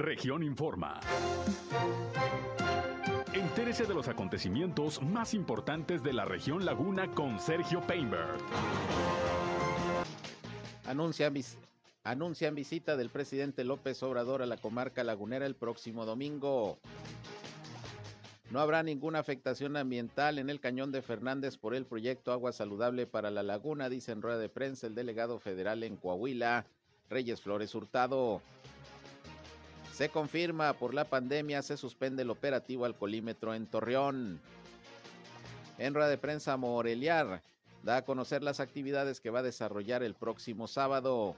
Región Informa. Entérese de los acontecimientos más importantes de la región Laguna con Sergio Painberg. Anuncian, visita del presidente López Obrador a la comarca lagunera el próximo domingo. No habrá ninguna afectación ambiental en el cañón de Fernández por el proyecto Agua Saludable para la Laguna, dice en rueda de prensa el delegado federal en Coahuila, Reyes Flores Hurtado. Se confirma, por la pandemia se suspende el operativo alcoholímetro en Torreón. En rueda de prensa Moreliar da a conocer las actividades que va a desarrollar el próximo sábado.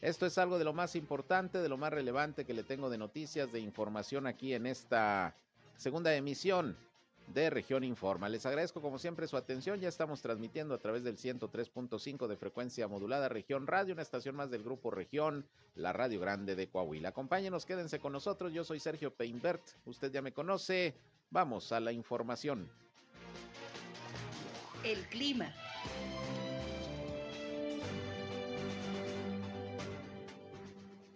Esto es algo de lo más importante, de lo más relevante que le tengo de noticias, de información aquí en esta segunda emisión de Región Informa. Les agradezco como siempre su atención. Ya estamos transmitiendo a través del 103.5 de frecuencia modulada Región Radio, una estación más del grupo Región, la Radio Grande de Coahuila. Acompáñenos, quédense con nosotros. Yo soy Sergio Peinbert. Usted ya me conoce. Vamos a la información. El clima.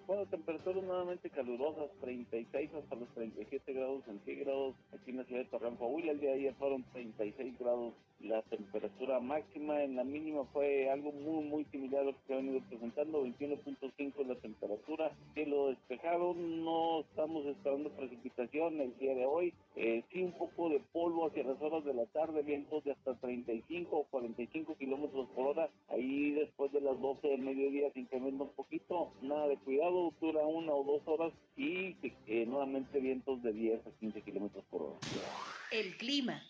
Bueno, temperaturas nuevamente calurosas, 36 hasta los 37 grados centígrados aquí en la ciudad de Torreón, Coahuila. El día de ayer fueron 36 grados la temperatura máxima. En la mínima fue algo muy, muy similar a lo que se ha venido presentando, 21.5 la temperatura. Cielo despejado, no estamos esperando precipitación el día de hoy. Eh, sí, un poco de polvo hacia las horas de la tarde, vientos de hasta 35 o 45 kilómetros por hora. Ahí después de las 12 del mediodía se incrementa un poquito. Nada de cuidado, dura una o dos horas y eh, nuevamente vientos de 10 a 15 kilómetros por hora. El clima.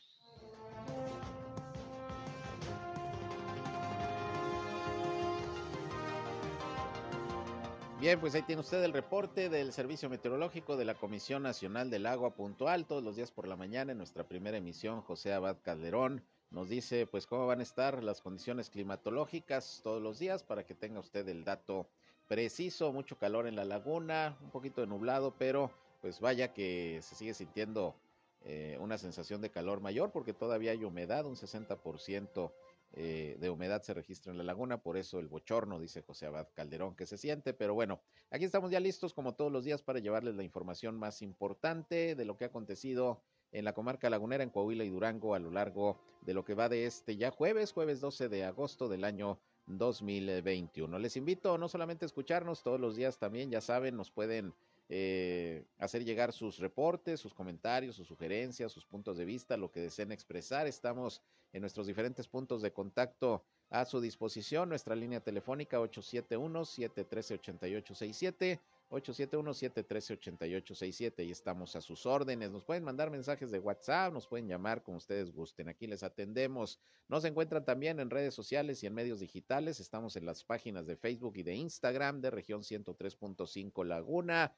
Bien, pues ahí tiene usted el reporte del Servicio Meteorológico de la Comisión Nacional del Agua Puntual, todos los días por la mañana en nuestra primera emisión, José Abad Calderón nos dice pues cómo van a estar las condiciones climatológicas todos los días para que tenga usted el dato preciso, mucho calor en la laguna, un poquito de nublado, pero pues vaya que se sigue sintiendo eh, una sensación de calor mayor porque todavía hay humedad, un 60% eh, de humedad se registra en la laguna, por eso el bochorno, dice José Abad Calderón, que se siente. Pero bueno, aquí estamos ya listos como todos los días para llevarles la información más importante de lo que ha acontecido en la comarca lagunera, en Coahuila y Durango a lo largo de lo que va de este ya jueves, jueves 12 de agosto del año 2021. Les invito no solamente a escucharnos todos los días también, ya saben, nos pueden eh, hacer llegar sus reportes, sus comentarios, sus sugerencias, sus puntos de vista, lo que deseen expresar. Estamos en nuestros diferentes puntos de contacto a su disposición. Nuestra línea telefónica 871-713-8867. 871-713-8867 y estamos a sus órdenes. Nos pueden mandar mensajes de WhatsApp, nos pueden llamar como ustedes gusten. Aquí les atendemos. Nos encuentran también en redes sociales y en medios digitales. Estamos en las páginas de Facebook y de Instagram de región 103.5 Laguna.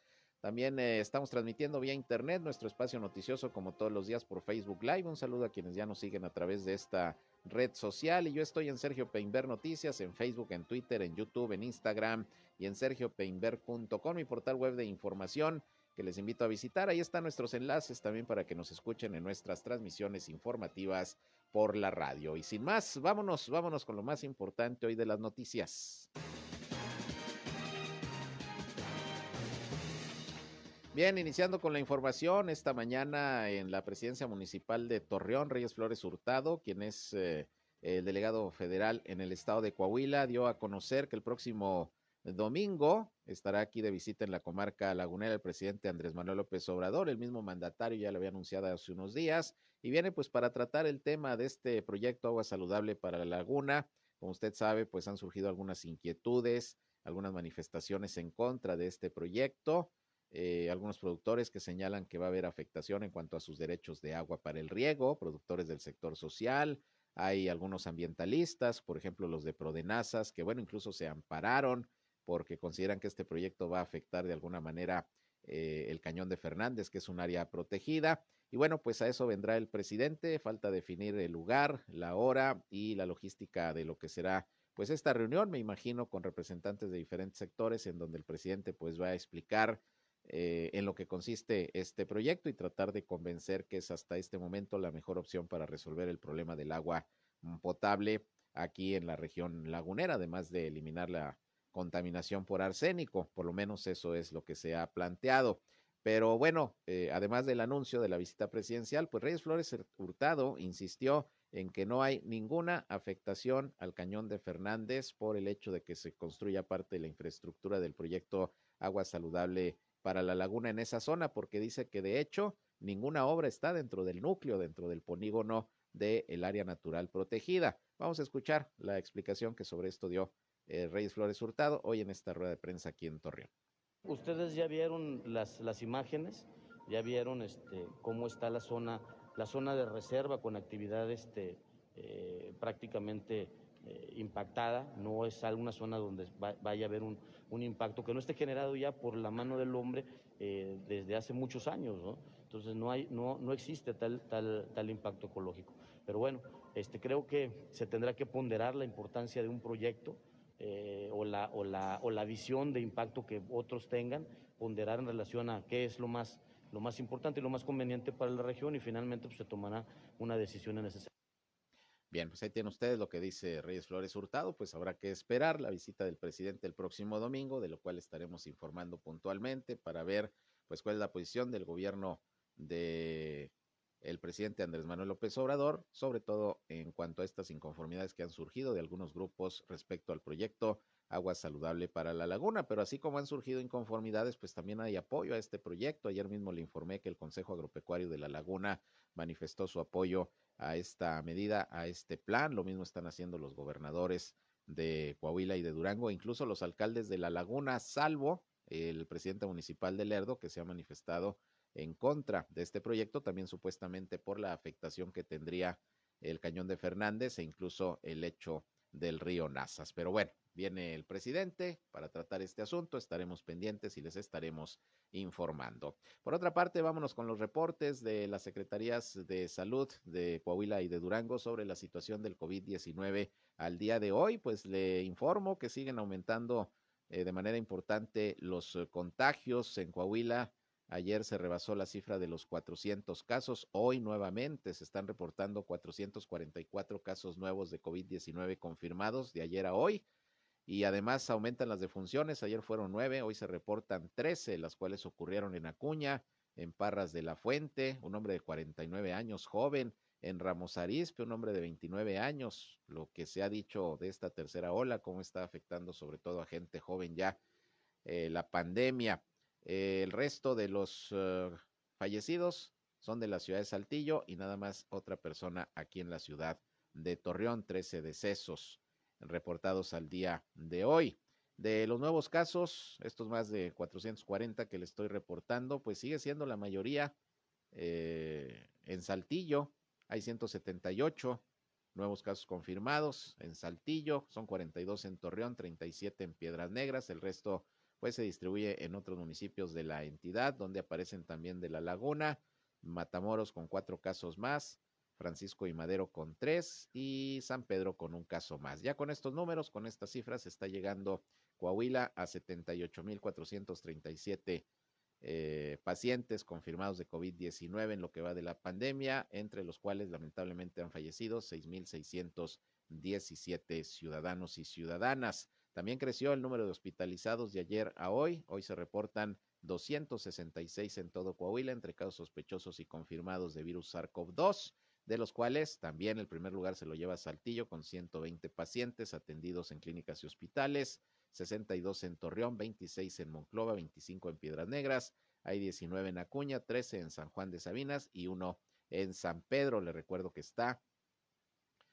También eh, estamos transmitiendo vía internet nuestro espacio noticioso como todos los días por Facebook Live. Un saludo a quienes ya nos siguen a través de esta red social. Y yo estoy en Sergio Peinber Noticias, en Facebook, en Twitter, en YouTube, en Instagram y en sergiopeinber.com, mi portal web de información que les invito a visitar. Ahí están nuestros enlaces también para que nos escuchen en nuestras transmisiones informativas por la radio. Y sin más, vámonos, vámonos con lo más importante hoy de las noticias. Bien, iniciando con la información, esta mañana en la presidencia municipal de Torreón, Reyes Flores Hurtado, quien es eh, el delegado federal en el estado de Coahuila, dio a conocer que el próximo domingo estará aquí de visita en la comarca lagunera el presidente Andrés Manuel López Obrador, el mismo mandatario ya lo había anunciado hace unos días, y viene pues para tratar el tema de este proyecto Agua Saludable para la Laguna. Como usted sabe, pues han surgido algunas inquietudes, algunas manifestaciones en contra de este proyecto. Eh, algunos productores que señalan que va a haber afectación en cuanto a sus derechos de agua para el riego, productores del sector social, hay algunos ambientalistas, por ejemplo los de Prodenazas, que bueno, incluso se ampararon porque consideran que este proyecto va a afectar de alguna manera eh, el cañón de Fernández, que es un área protegida. Y bueno, pues a eso vendrá el presidente, falta definir el lugar, la hora y la logística de lo que será pues esta reunión, me imagino, con representantes de diferentes sectores en donde el presidente pues va a explicar eh, en lo que consiste este proyecto y tratar de convencer que es hasta este momento la mejor opción para resolver el problema del agua mm, potable aquí en la región lagunera, además de eliminar la contaminación por arsénico, por lo menos eso es lo que se ha planteado. Pero bueno, eh, además del anuncio de la visita presidencial, pues Reyes Flores Hurtado insistió en que no hay ninguna afectación al cañón de Fernández por el hecho de que se construya parte de la infraestructura del proyecto Agua Saludable para la laguna en esa zona, porque dice que de hecho ninguna obra está dentro del núcleo, dentro del polígono del área natural protegida. Vamos a escuchar la explicación que sobre esto dio eh, Reyes Flores Hurtado hoy en esta rueda de prensa aquí en Torreón. Ustedes ya vieron las, las imágenes, ya vieron este, cómo está la zona, la zona de reserva con actividad este, eh, prácticamente eh, impactada, no es alguna zona donde vaya a haber un, un, impacto que no esté generado ya por la mano del hombre eh, desde hace muchos años, ¿no? Entonces no, hay, no, no existe tal, tal, tal impacto ecológico. Pero bueno, este, creo que se tendrá que ponderar la importancia de un proyecto eh, o, la, o, la, o la visión de impacto que otros tengan, ponderar en relación a qué es lo más, lo más importante y lo más conveniente para la región y finalmente pues, se tomará una decisión en ese sentido. Bien, pues ahí tienen ustedes lo que dice Reyes Flores Hurtado, pues habrá que esperar la visita del presidente el próximo domingo, de lo cual estaremos informando puntualmente para ver pues cuál es la posición del gobierno de el presidente Andrés Manuel López Obrador, sobre todo en cuanto a estas inconformidades que han surgido de algunos grupos respecto al proyecto Agua Saludable para la Laguna. Pero así como han surgido inconformidades, pues también hay apoyo a este proyecto. Ayer mismo le informé que el Consejo Agropecuario de la Laguna manifestó su apoyo a esta medida, a este plan. Lo mismo están haciendo los gobernadores de Coahuila y de Durango, incluso los alcaldes de la Laguna, salvo el presidente municipal de Lerdo, que se ha manifestado en contra de este proyecto, también supuestamente por la afectación que tendría el cañón de Fernández e incluso el hecho del río Nazas. Pero bueno, viene el presidente para tratar este asunto, estaremos pendientes y les estaremos informando. Por otra parte, vámonos con los reportes de las Secretarías de Salud de Coahuila y de Durango sobre la situación del COVID-19 al día de hoy. Pues le informo que siguen aumentando eh, de manera importante los eh, contagios en Coahuila Ayer se rebasó la cifra de los 400 casos. Hoy nuevamente se están reportando 444 casos nuevos de COVID-19 confirmados de ayer a hoy. Y además aumentan las defunciones. Ayer fueron nueve, hoy se reportan 13, las cuales ocurrieron en Acuña, en Parras de la Fuente, un hombre de 49 años, joven, en Ramos Arizpe, un hombre de 29 años. Lo que se ha dicho de esta tercera ola, cómo está afectando sobre todo a gente joven ya eh, la pandemia. Eh, el resto de los uh, fallecidos son de la ciudad de Saltillo y nada más otra persona aquí en la ciudad de Torreón, 13 decesos reportados al día de hoy. De los nuevos casos, estos más de 440 que le estoy reportando, pues sigue siendo la mayoría eh, en Saltillo. Hay 178 nuevos casos confirmados en Saltillo, son 42 en Torreón, 37 en Piedras Negras, el resto pues se distribuye en otros municipios de la entidad, donde aparecen también de la Laguna, Matamoros con cuatro casos más, Francisco y Madero con tres y San Pedro con un caso más. Ya con estos números, con estas cifras, está llegando Coahuila a 78.437 eh, pacientes confirmados de COVID-19 en lo que va de la pandemia, entre los cuales lamentablemente han fallecido 6.617 ciudadanos y ciudadanas. También creció el número de hospitalizados de ayer a hoy. Hoy se reportan 266 en todo Coahuila entre casos sospechosos y confirmados de virus SARS-CoV-2, de los cuales también el primer lugar se lo lleva Saltillo con 120 pacientes atendidos en clínicas y hospitales, 62 en Torreón, 26 en Monclova, 25 en Piedras Negras, hay 19 en Acuña, 13 en San Juan de Sabinas y uno en San Pedro. Le recuerdo que está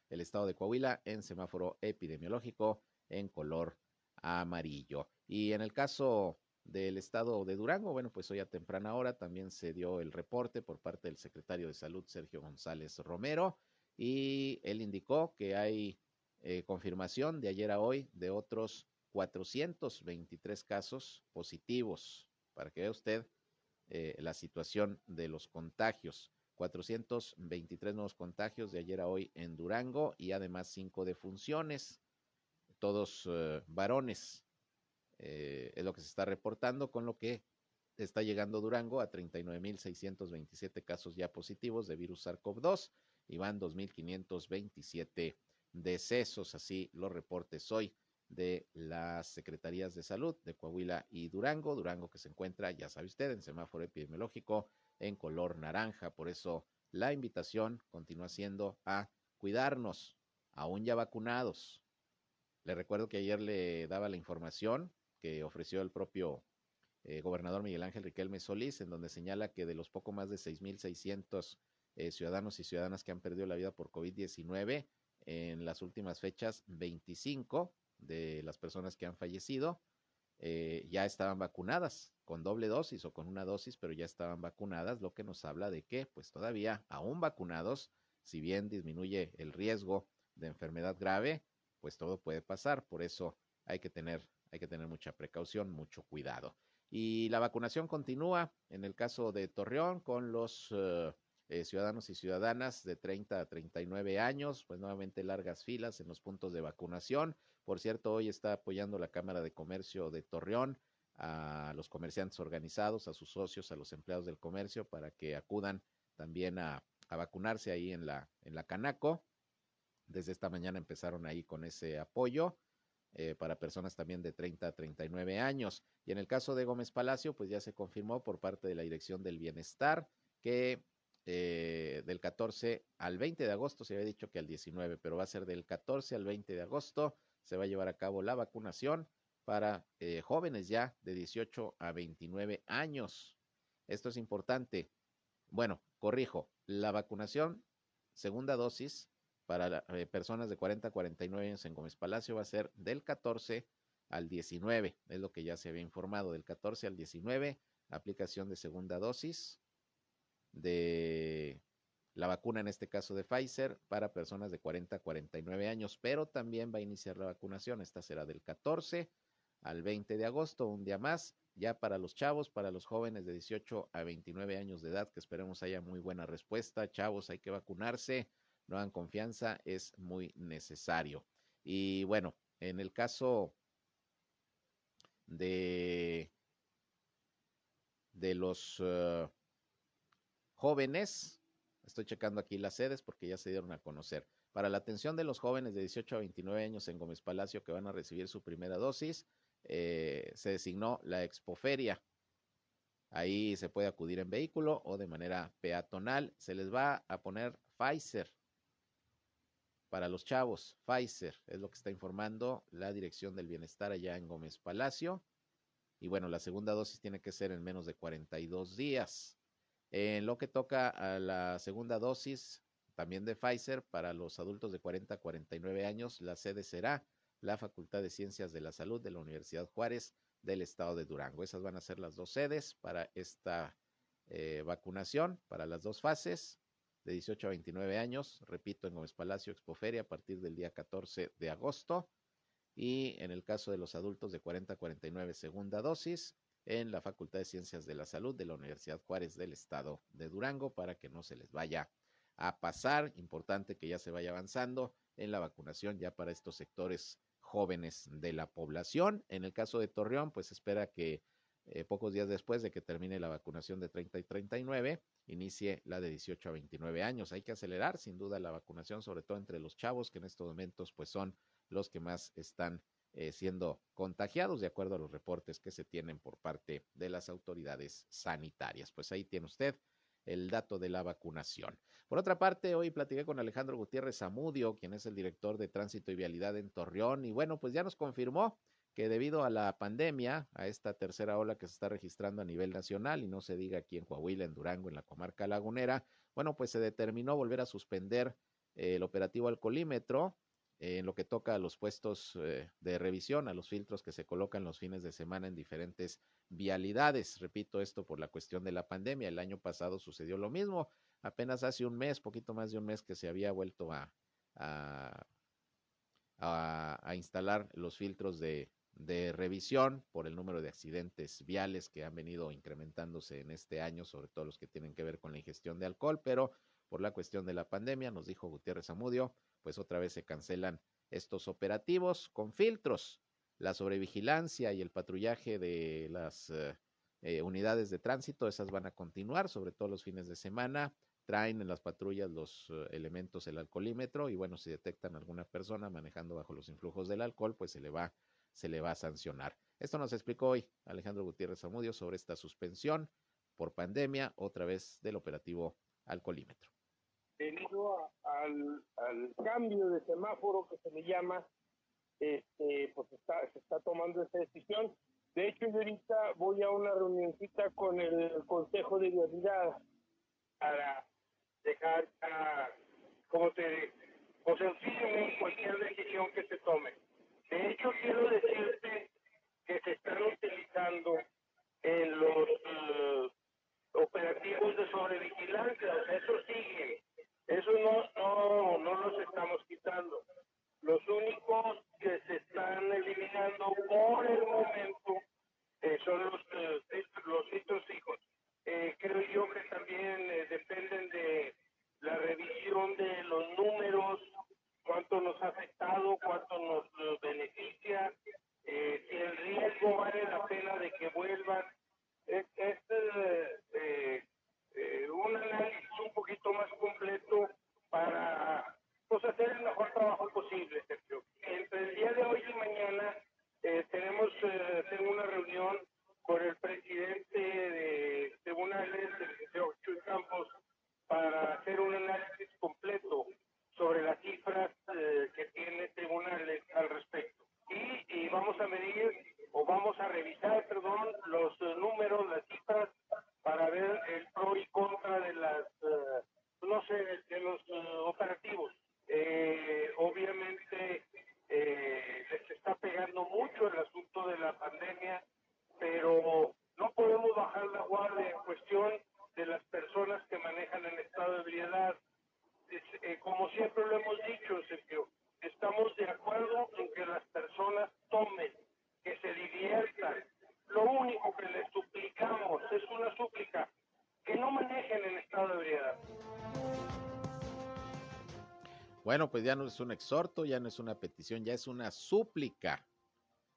el estado de Coahuila en semáforo epidemiológico en color amarillo. Y en el caso del estado de Durango, bueno, pues hoy a temprana hora también se dio el reporte por parte del secretario de Salud, Sergio González Romero, y él indicó que hay eh, confirmación de ayer a hoy de otros 423 casos positivos, para que vea usted eh, la situación de los contagios. 423 nuevos contagios de ayer a hoy en Durango y además cinco defunciones todos eh, varones. Eh, es lo que se está reportando, con lo que está llegando Durango a 39.627 casos ya positivos de virus SARS-CoV-2 y van 2.527 decesos, así los reportes hoy de las Secretarías de Salud de Coahuila y Durango. Durango que se encuentra, ya sabe usted, en semáforo epidemiológico en color naranja. Por eso la invitación continúa siendo a cuidarnos, aún ya vacunados. Le recuerdo que ayer le daba la información que ofreció el propio eh, gobernador Miguel Ángel Riquelme Solís, en donde señala que de los poco más de 6.600 eh, ciudadanos y ciudadanas que han perdido la vida por COVID-19, en las últimas fechas, 25 de las personas que han fallecido eh, ya estaban vacunadas con doble dosis o con una dosis, pero ya estaban vacunadas, lo que nos habla de que, pues todavía, aún vacunados, si bien disminuye el riesgo de enfermedad grave, pues todo puede pasar. Por eso hay que tener, hay que tener mucha precaución, mucho cuidado. Y la vacunación continúa en el caso de Torreón con los eh, eh, ciudadanos y ciudadanas de 30 a 39 años, pues nuevamente largas filas en los puntos de vacunación. Por cierto, hoy está apoyando la Cámara de Comercio de Torreón a los comerciantes organizados, a sus socios, a los empleados del comercio para que acudan también a, vacunarse ahí en la, en la Canaco. Desde esta mañana empezaron ahí con ese apoyo. Eh, para personas también de 30 a 39 años. Y en el caso de Gómez Palacio, pues ya se confirmó por parte de la Dirección del Bienestar que eh, del 14 al 20 de agosto, se había dicho que al 19, pero va a ser del 14 al 20 de agosto, se va a llevar a cabo la vacunación para eh, jóvenes ya de 18 a 29 años. Esto es importante. Bueno, corrijo, la vacunación, segunda dosis, para eh, personas de 40 a 49 años en Gómez Palacio va a ser del 14 al 19, es lo que ya se había informado, del 14 al 19, aplicación de segunda dosis de la vacuna, en este caso de Pfizer, para personas de 40 a 49 años, pero también va a iniciar la vacunación, esta será del 14 al 20 de agosto, un día más, ya para los chavos, para los jóvenes de 18 a 29 años de edad, que esperemos haya muy buena respuesta. Chavos, hay que vacunarse no dan confianza, es muy necesario. Y bueno, en el caso de, de los uh, jóvenes, estoy checando aquí las sedes porque ya se dieron a conocer. Para la atención de los jóvenes de 18 a 29 años en Gómez Palacio que van a recibir su primera dosis, eh, se designó la Expoferia. Ahí se puede acudir en vehículo o de manera peatonal. Se les va a poner Pfizer para los chavos, Pfizer, es lo que está informando la Dirección del Bienestar allá en Gómez Palacio. Y bueno, la segunda dosis tiene que ser en menos de 42 días. En lo que toca a la segunda dosis, también de Pfizer, para los adultos de 40 a 49 años, la sede será la Facultad de Ciencias de la Salud de la Universidad Juárez del Estado de Durango. Esas van a ser las dos sedes para esta eh, vacunación, para las dos fases de 18 a 29 años, repito, en Gómez Palacio Expoferia a partir del día 14 de agosto. Y en el caso de los adultos de 40 a 49, segunda dosis en la Facultad de Ciencias de la Salud de la Universidad Juárez del Estado de Durango para que no se les vaya a pasar. Importante que ya se vaya avanzando en la vacunación ya para estos sectores jóvenes de la población. En el caso de Torreón, pues espera que eh, pocos días después de que termine la vacunación de 30 y 39, inicie la de 18 a 29 años. Hay que acelerar sin duda la vacunación, sobre todo entre los chavos, que en estos momentos pues son los que más están eh, siendo contagiados, de acuerdo a los reportes que se tienen por parte de las autoridades sanitarias. Pues ahí tiene usted el dato de la vacunación. Por otra parte, hoy platiqué con Alejandro Gutiérrez Zamudio, quien es el director de Tránsito y Vialidad en Torreón, y bueno, pues ya nos confirmó que debido a la pandemia, a esta tercera ola que se está registrando a nivel nacional, y no se diga aquí en Coahuila, en Durango, en la comarca lagunera, bueno, pues se determinó volver a suspender eh, el operativo alcoholímetro eh, en lo que toca a los puestos eh, de revisión, a los filtros que se colocan los fines de semana en diferentes vialidades. Repito esto por la cuestión de la pandemia. El año pasado sucedió lo mismo. Apenas hace un mes, poquito más de un mes que se había vuelto a, instalar los filtros de, de revisión por el número de accidentes viales que han venido incrementándose en este año, sobre todo los que tienen que ver con la ingestión de alcohol, pero por la cuestión de la pandemia, nos dijo Gutiérrez Amudio, pues otra vez se cancelan estos operativos con filtros. La sobrevigilancia y el patrullaje de las eh, eh, unidades de tránsito, esas van a continuar, sobre todo los fines de semana, traen en las patrullas los uh, elementos, el alcoholímetro, y bueno, si detectan alguna persona manejando bajo los influjos del alcohol, pues se le va, se le va a sancionar. Esto nos explicó hoy Alejandro Gutiérrez Amudio sobre esta suspensión por pandemia, otra vez del operativo alcoholímetro. Debido a, al, cambio de semáforo que se le llama, este, pues está, se está tomando esta decisión. De hecho, yo ahorita voy a una reunioncita con el Consejo de Vialidad para dejar, uh, como te o sea, firme cualquier decisión que se tome. De hecho, quiero decirte que se están utilizando en los uh, operativos de sobrevigilancia, o eso sigue, eso no, no, no los estamos quitando. Los únicos que se están eliminando por el momento eh, son los, eh, Bueno, pues ya no es un exhorto, ya no es una petición, ya es una súplica.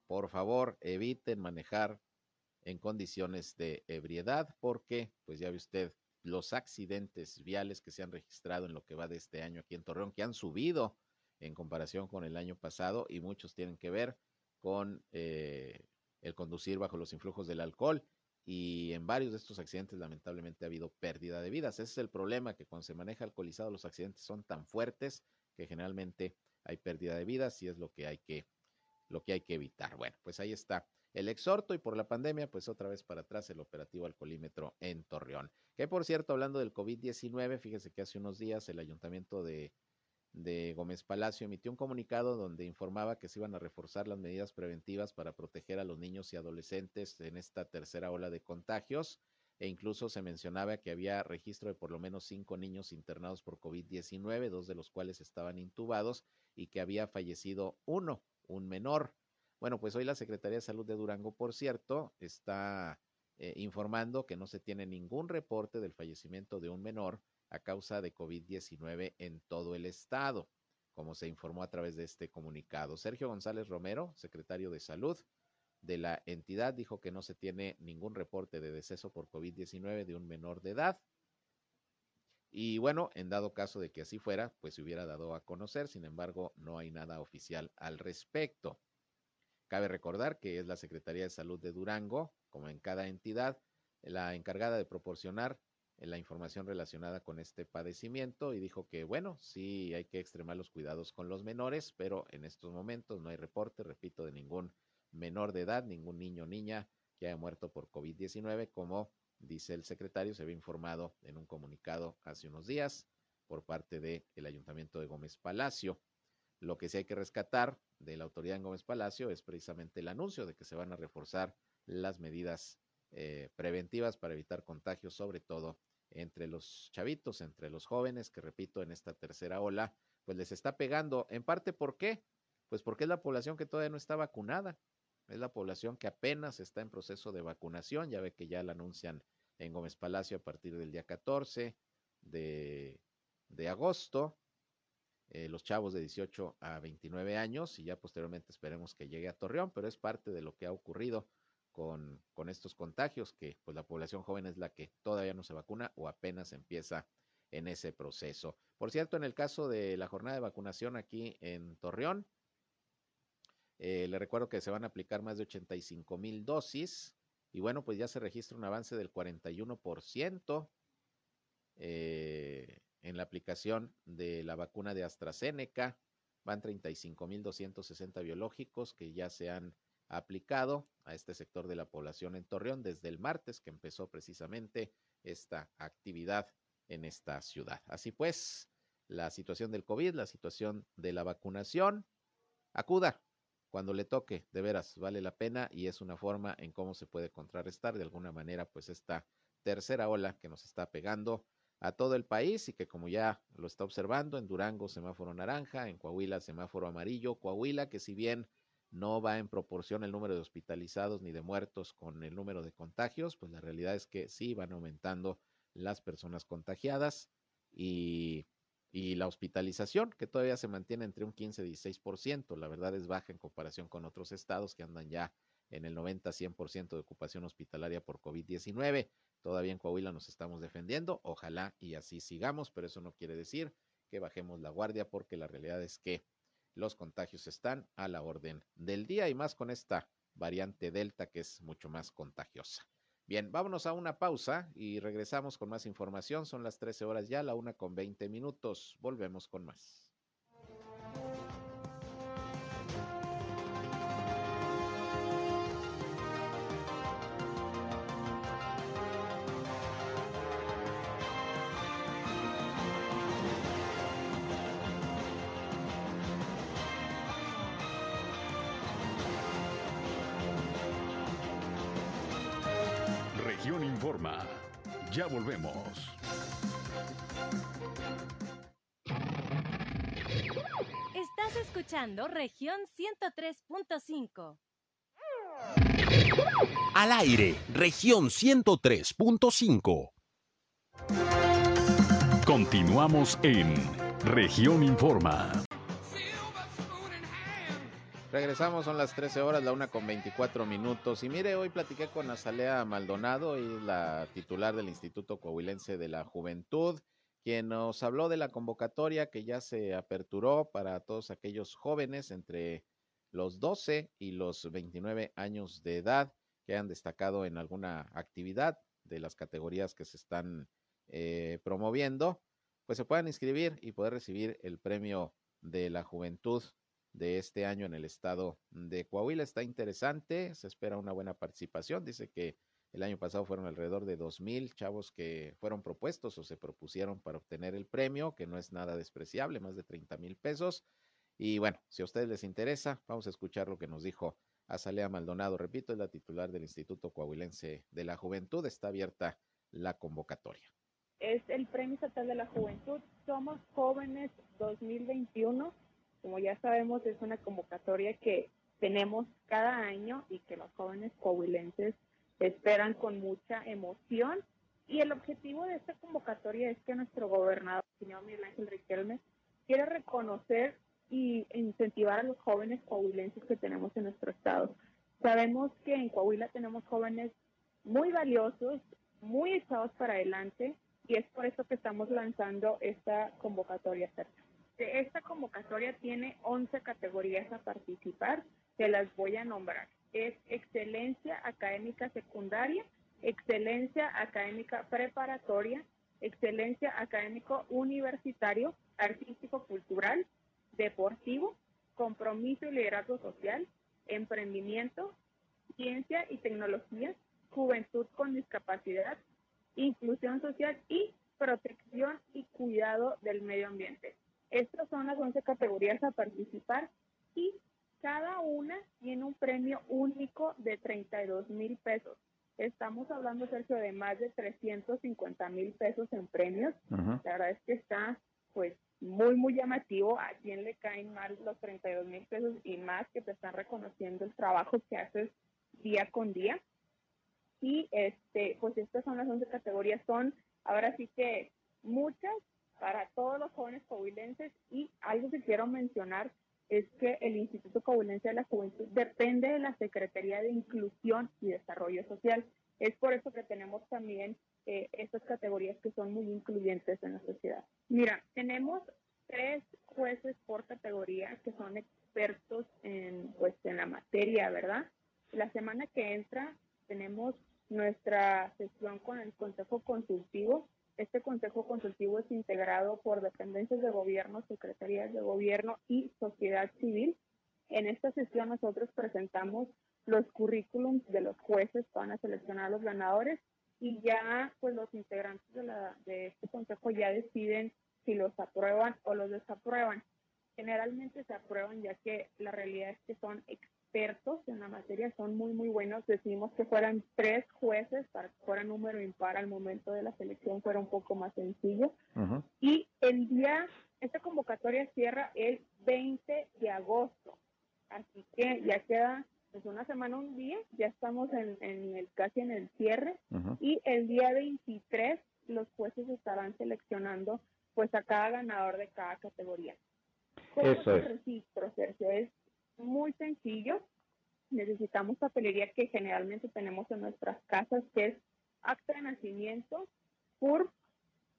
Por favor, eviten manejar en condiciones de ebriedad, porque, pues ya ve usted, los accidentes viales que se han registrado en lo que va de este año aquí en Torreón, que han subido en comparación con el año pasado y muchos tienen que ver con eh, el conducir bajo los influjos del alcohol y en varios de estos accidentes lamentablemente ha habido pérdida de vidas. Ese es el problema, que cuando se maneja alcoholizado los accidentes son tan fuertes que generalmente hay pérdida de vidas y es lo que hay que, lo que, hay que evitar. Bueno, pues ahí está el exhorto y por la pandemia, pues otra vez para atrás el operativo alcoholímetro en Torreón. Que por cierto, hablando del COVID-19, fíjese que hace unos días el ayuntamiento de, de Gómez Palacio emitió un comunicado donde informaba que se iban a reforzar las medidas preventivas para proteger a los niños y adolescentes en esta tercera ola de contagios e incluso se mencionaba que había registro de por lo menos cinco niños internados por COVID-19, dos de los cuales estaban intubados y que había fallecido uno, un menor. Bueno, pues hoy la Secretaría de Salud de Durango, por cierto, está eh, informando que no se tiene ningún reporte del fallecimiento de un menor a causa de COVID-19 en todo el estado, como se informó a través de este comunicado. Sergio González Romero, secretario de Salud de la entidad, dijo que no se tiene ningún reporte de deceso por COVID-19 de un menor de edad. Y bueno, en dado caso de que así fuera, pues se hubiera dado a conocer, sin embargo, no hay nada oficial al respecto. Cabe recordar que es la Secretaría de Salud de Durango, como en cada entidad, la encargada de proporcionar la información relacionada con este padecimiento y dijo que, bueno, sí hay que extremar los cuidados con los menores, pero en estos momentos no hay reporte, repito, de ningún menor de edad, ningún niño o niña que haya muerto por COVID-19, como dice el secretario, se había informado en un comunicado hace unos días por parte del el Ayuntamiento de Gómez Palacio. Lo que sí hay que rescatar de la autoridad en Gómez Palacio es precisamente el anuncio de que se van a reforzar las medidas eh, preventivas para evitar contagios, sobre todo entre los chavitos, entre los jóvenes, que repito, en esta tercera ola, pues les está pegando. En parte, ¿por qué? Pues porque es la población que todavía no está vacunada. Es la población que apenas está en proceso de vacunación. Ya ve que ya la anuncian en Gómez Palacio a partir del día 14 de, de agosto eh, los chavos de 18 a 29 años y ya posteriormente esperemos que llegue a Torreón, pero es parte de lo que ha ocurrido con, con estos contagios, que pues la población joven es la que todavía no se vacuna o apenas empieza en ese proceso. Por cierto, en el caso de la jornada de vacunación aquí en Torreón, eh, le recuerdo que se van a aplicar más de 85 mil dosis y bueno, pues ya se registra un avance del 41% eh, en la aplicación de la vacuna de AstraZeneca. Van 35.260 biológicos que ya se han aplicado a este sector de la población en Torreón desde el martes que empezó precisamente esta actividad en esta ciudad. Así pues, la situación del COVID, la situación de la vacunación, acuda cuando le toque, de veras, vale la pena y es una forma en cómo se puede contrarrestar de alguna manera pues esta tercera ola que nos está pegando a todo el país y que como ya lo está observando en Durango semáforo naranja, en Coahuila semáforo amarillo, Coahuila que si bien no va en proporción el número de hospitalizados ni de muertos con el número de contagios, pues la realidad es que sí van aumentando las personas contagiadas y, y la hospitalización, que todavía se mantiene entre un 15 y 16%. La verdad es baja en comparación con otros estados que andan ya en el 90-100% de ocupación hospitalaria por COVID-19. Todavía en Coahuila nos estamos defendiendo, ojalá y así sigamos, pero eso no quiere decir que bajemos la guardia porque la realidad es que los contagios están a la orden del día y más con esta variante Delta que es mucho más contagiosa. Bien, vámonos a una pausa y regresamos con más información. Son las 13 horas ya, la una con 20 minutos. Volvemos con más. Ya volvemos. Estás escuchando región 103.5. Al aire, región 103.5. Continuamos en región informa. Regresamos, son las 13 horas, la una con 24 minutos. Y mire, hoy platiqué con Azalea Maldonado, y la titular del Instituto Coahuilense de la Juventud, quien nos habló de la convocatoria que ya se aperturó para todos aquellos jóvenes entre los 12 y los 29 años de edad que han destacado en alguna actividad de las categorías que se están eh, promoviendo, pues se puedan inscribir y poder recibir el premio de la juventud de este año en el estado de Coahuila. Está interesante, se espera una buena participación. Dice que el año pasado fueron alrededor de dos mil chavos que fueron propuestos o se propusieron para obtener el premio, que no es nada despreciable, más de 30 mil pesos. Y bueno, si a ustedes les interesa, vamos a escuchar lo que nos dijo Azalea Maldonado. Repito, es la titular del Instituto Coahuilense de la Juventud. Está abierta la convocatoria. Es el Premio Estatal de la Juventud. Somos jóvenes 2021 como ya sabemos, es una convocatoria que tenemos cada año y que los jóvenes coahuilenses esperan con mucha emoción. Y el objetivo de esta convocatoria es que nuestro gobernador, señor Miguel Ángel Riquelme, quiere reconocer y incentivar a los jóvenes coahuilenses que tenemos en nuestro estado. Sabemos que en Coahuila tenemos jóvenes muy valiosos, muy echados para adelante, y es por eso que estamos lanzando esta convocatoria Esta convocatoria tiene 11 categorías a participar, que las voy a nombrar. Es excelencia académica secundaria, excelencia académica preparatoria, excelencia académico universitario, artístico cultural, deportivo, compromiso y liderazgo social, emprendimiento, ciencia y tecnología, juventud con discapacidad, inclusión social y protección y cuidado del medio ambiente. Estas son las 11 categorías a participar y cada una tiene un premio único de 32 mil pesos. Estamos hablando, Sergio, de más de 350 mil pesos en premios. La verdad es que está, pues, muy, muy llamativo. A quién le caen mal los 32 mil pesos y más que te están reconociendo el trabajo que haces día con día. Y, este, pues, estas son las 11 categorías. Son, ahora sí que muchas para todos los jóvenes coahuilenses y algo que quiero mencionar es que el Instituto Coahuilense de la Juventud depende de la Secretaría de Inclusión y Desarrollo Social. Es por eso que tenemos también eh, estas categorías que son muy incluyentes en la sociedad. Mira, tenemos tres jueces por categoría que son expertos en, pues, en la materia, ¿verdad? La semana que entra tenemos nuestra sesión con el Consejo Consultivo. Este Consejo Consultivo es integrado por dependencias de gobierno, secretarías de gobierno y sociedad civil. En esta sesión nosotros presentamos los currículums de los jueces que van a seleccionar a los ganadores y ya pues los integrantes de, la, de este consejo ya deciden si los aprueban o los desaprueban. Generalmente se aprueban ya que la realidad es que son expertos en la materia, son muy muy buenos. Decidimos que fueran tres jueces para que fuera número impar al momento de la selección fuera un poco más sencillo. Y el día, esta convocatoria cierra el 20 de agosto. Así que ya queda pues una semana, un día, ya estamos en, en el casi en el cierre y el día 23 los jueces estarán seleccionando pues a cada ganador de cada categoría. ¿Cómo Eso es. registro, Sergio? Es muy sencillo. Necesitamos papelería que generalmente tenemos en nuestras casas, que es acta de nacimiento, CURP,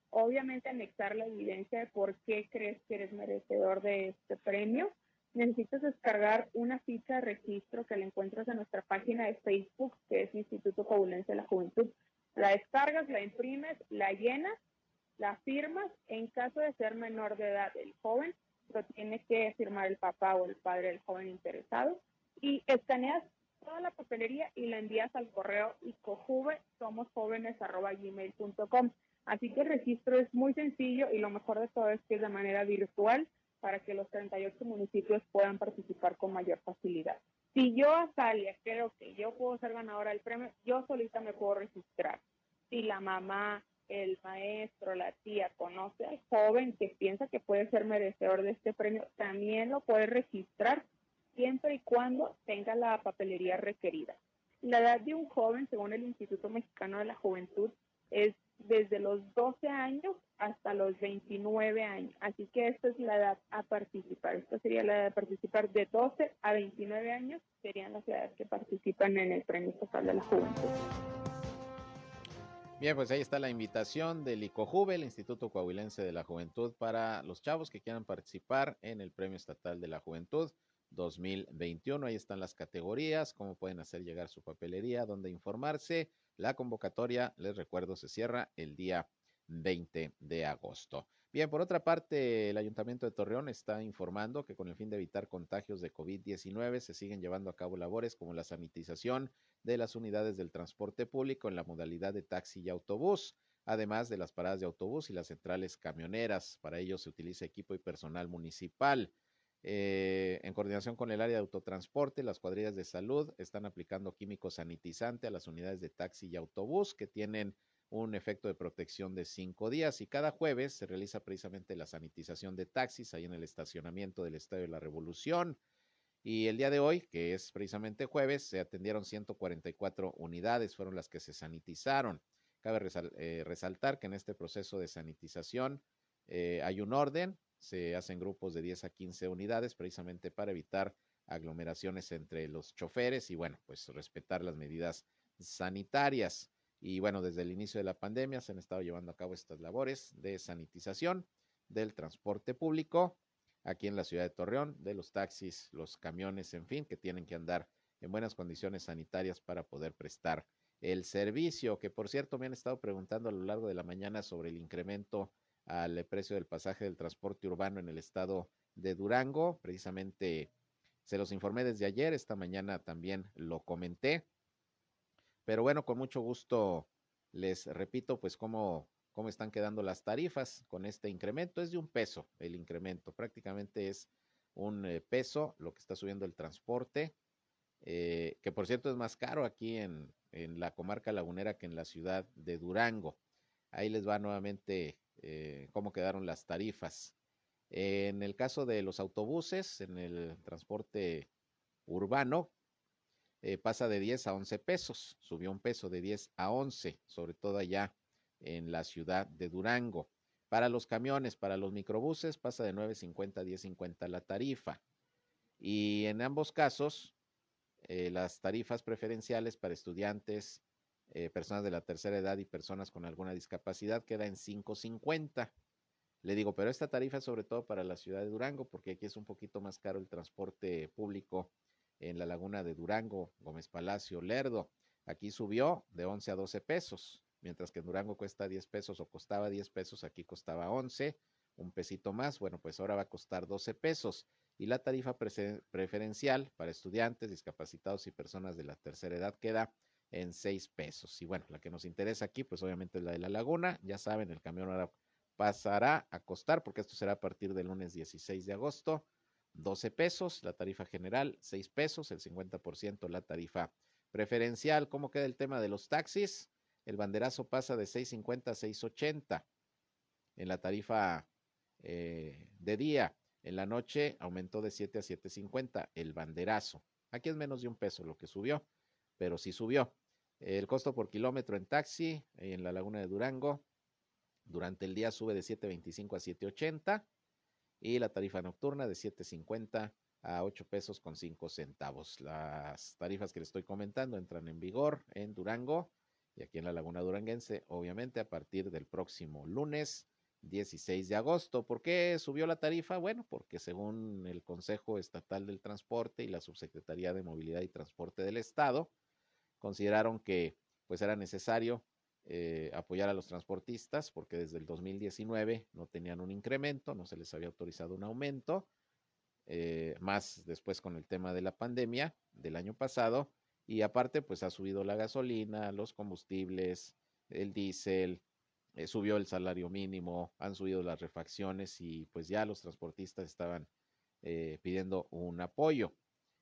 obviamente anexar la evidencia de por qué crees que eres merecedor de este premio. Necesitas descargar una ficha de registro que la encuentras en nuestra página de Facebook, que es Instituto Coahuilense de la Juventud. La descargas, la imprimes, la llenas, la firmas. En caso de ser menor de edad el joven, lo tiene que firmar el papá o el padre del joven interesado. Y escaneas toda la papelería y la envías al correo icojuve somos. Así que el registro es muy sencillo y lo mejor de todo es que es de manera virtual para que los 38 municipios puedan participar con mayor facilidad. Si yo, Azalia, creo que yo puedo ser ganadora del premio, yo solita me puedo registrar. Si la mamá, el maestro, la tía conoce al joven que piensa que puede ser merecedor de este premio, también lo puede registrar siempre y cuando tenga la papelería requerida. La edad de un joven, según el Instituto Mexicano de la Juventud, es desde los 12 años hasta los 29 años. Así que esta es la edad a participar. Esta sería la edad de participar de 12 a 29 años, serían las edades que participan en el Premio Estatal de la Juventud. Bien, pues ahí está la invitación del ICOJUVE, el Instituto Coahuilense de la Juventud, para los chavos que quieran participar en el Premio Estatal de la Juventud 2021. Ahí están las categorías, cómo pueden hacer llegar su papelería, dónde informarse. La convocatoria, les recuerdo, se cierra el día 20 de agosto. Bien, por otra parte, el Ayuntamiento de Torreón está informando que con el fin de evitar contagios de COVID-19 se siguen llevando a cabo labores como la sanitización de las unidades del transporte público en la modalidad de taxi y autobús, además de las paradas de autobús y las centrales camioneras. Para ello se utiliza equipo y personal municipal. Eh, en coordinación con el área de autotransporte, las cuadrillas de salud están aplicando químico sanitizante a las unidades de taxi y autobús que tienen un efecto de protección de cinco días y cada jueves se realiza precisamente la sanitización de taxis ahí en el estacionamiento del Estadio de la Revolución. Y el día de hoy, que es precisamente jueves, se atendieron 144 unidades, fueron las que se sanitizaron. Cabe eh, resaltar que en este proceso de sanitización eh, hay un orden, se hacen grupos de 10 a 15 unidades precisamente para evitar aglomeraciones entre los choferes y bueno, pues respetar las medidas sanitarias. Y bueno, desde el inicio de la pandemia se han estado llevando a cabo estas labores de sanitización del transporte público aquí en la ciudad de Torreón, de los taxis, los camiones, en fin, que tienen que andar en buenas condiciones sanitarias para poder prestar el servicio, que por cierto me han estado preguntando a lo largo de la mañana sobre el incremento al precio del pasaje del transporte urbano en el estado de Durango. Precisamente se los informé desde ayer, esta mañana también lo comenté. Pero bueno, con mucho gusto les repito, pues cómo, cómo están quedando las tarifas con este incremento. Es de un peso el incremento, prácticamente es un eh, peso lo que está subiendo el transporte, eh, que por cierto es más caro aquí en, en, la comarca lagunera que en la ciudad de Durango. Ahí les va nuevamente eh, cómo quedaron las tarifas. En el caso de los autobuses, en el transporte urbano, eh, pasa de 10 a 11 pesos, subió un peso de 10 a 11, sobre todo allá en la ciudad de Durango. Para los camiones, para los microbuses, pasa de 9.50 a 10.50 la tarifa. Y en ambos casos, eh, las tarifas preferenciales para estudiantes eh, personas de la tercera edad y personas con alguna discapacidad queda en 5.50. Le digo, pero esta tarifa es sobre todo para la ciudad de Durango, porque aquí es un poquito más caro el transporte público en la laguna de Durango, Gómez Palacio, Lerdo. Aquí subió de 11 a 12 pesos, mientras que en Durango cuesta 10 pesos o costaba 10 pesos, aquí costaba 11, un pesito más. Bueno, pues ahora va a costar 12 pesos. Y la tarifa preferencial para estudiantes, discapacitados y personas de la tercera edad queda en 6 pesos. Y bueno, la que nos interesa aquí, pues obviamente es la de la laguna. Ya saben, el camión ahora pasará a costar, porque esto será a partir del lunes 16 de agosto, 12 pesos, la tarifa general 6 pesos, el 50% la tarifa preferencial. ¿Cómo queda el tema de los taxis? El banderazo pasa de 6.50 a 6.80 en la tarifa eh, de día. En la noche aumentó de 7 a 7.50 el banderazo. Aquí es menos de un peso lo que subió, pero sí subió. El costo por kilómetro en taxi en la laguna de Durango durante el día sube de 7.25 a 7.80 y la tarifa nocturna de 7.50 a 8 pesos con 5 centavos. Las tarifas que les estoy comentando entran en vigor en Durango y aquí en la Laguna Duranguense, obviamente a partir del próximo lunes 16 de agosto. ¿Por qué subió la tarifa? Bueno, porque según el Consejo Estatal del Transporte y la Subsecretaría de Movilidad y Transporte del Estado, consideraron que pues era necesario eh, apoyar a los transportistas porque desde el 2019 no tenían un incremento, no se les había autorizado un aumento, eh, más después con el tema de la pandemia del año pasado y aparte pues ha subido la gasolina, los combustibles, el diésel, eh, subió el salario mínimo, han subido las refacciones y pues ya los transportistas estaban pidiendo un apoyo.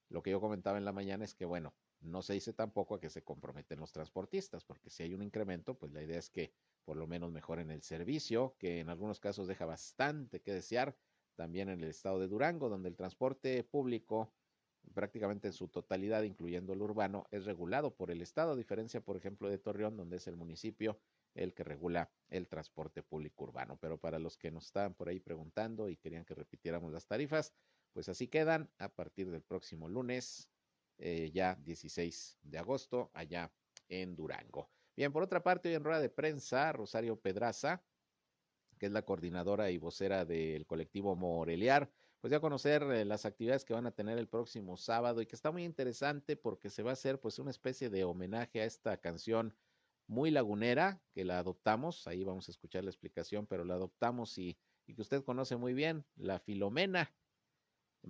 Lo que yo comentaba en la mañana es que bueno, no se dice tampoco a que se comprometen los transportistas, porque si hay un incremento, pues la idea es que por lo menos mejoren el servicio, que en algunos casos deja bastante que desear, también en el estado de Durango, donde el transporte público prácticamente en su totalidad, incluyendo el urbano, es regulado por el Estado, a diferencia, por ejemplo, de Torreón, donde es el municipio el que regula el transporte público urbano. Pero para los que nos estaban por ahí preguntando y querían que repitiéramos las tarifas, pues así quedan a partir del próximo lunes eh, ya 16 de agosto, allá en Durango. Bien, por otra parte, hoy en rueda de prensa, Rosario Pedraza, que es la coordinadora y vocera del colectivo Moreliar, pues ya conocer eh, las actividades que van a tener el próximo sábado y que está muy interesante porque se va a hacer pues una especie de homenaje a esta canción muy lagunera que la adoptamos, ahí vamos a escuchar la explicación, pero la adoptamos y que usted conoce muy bien, la Filomena,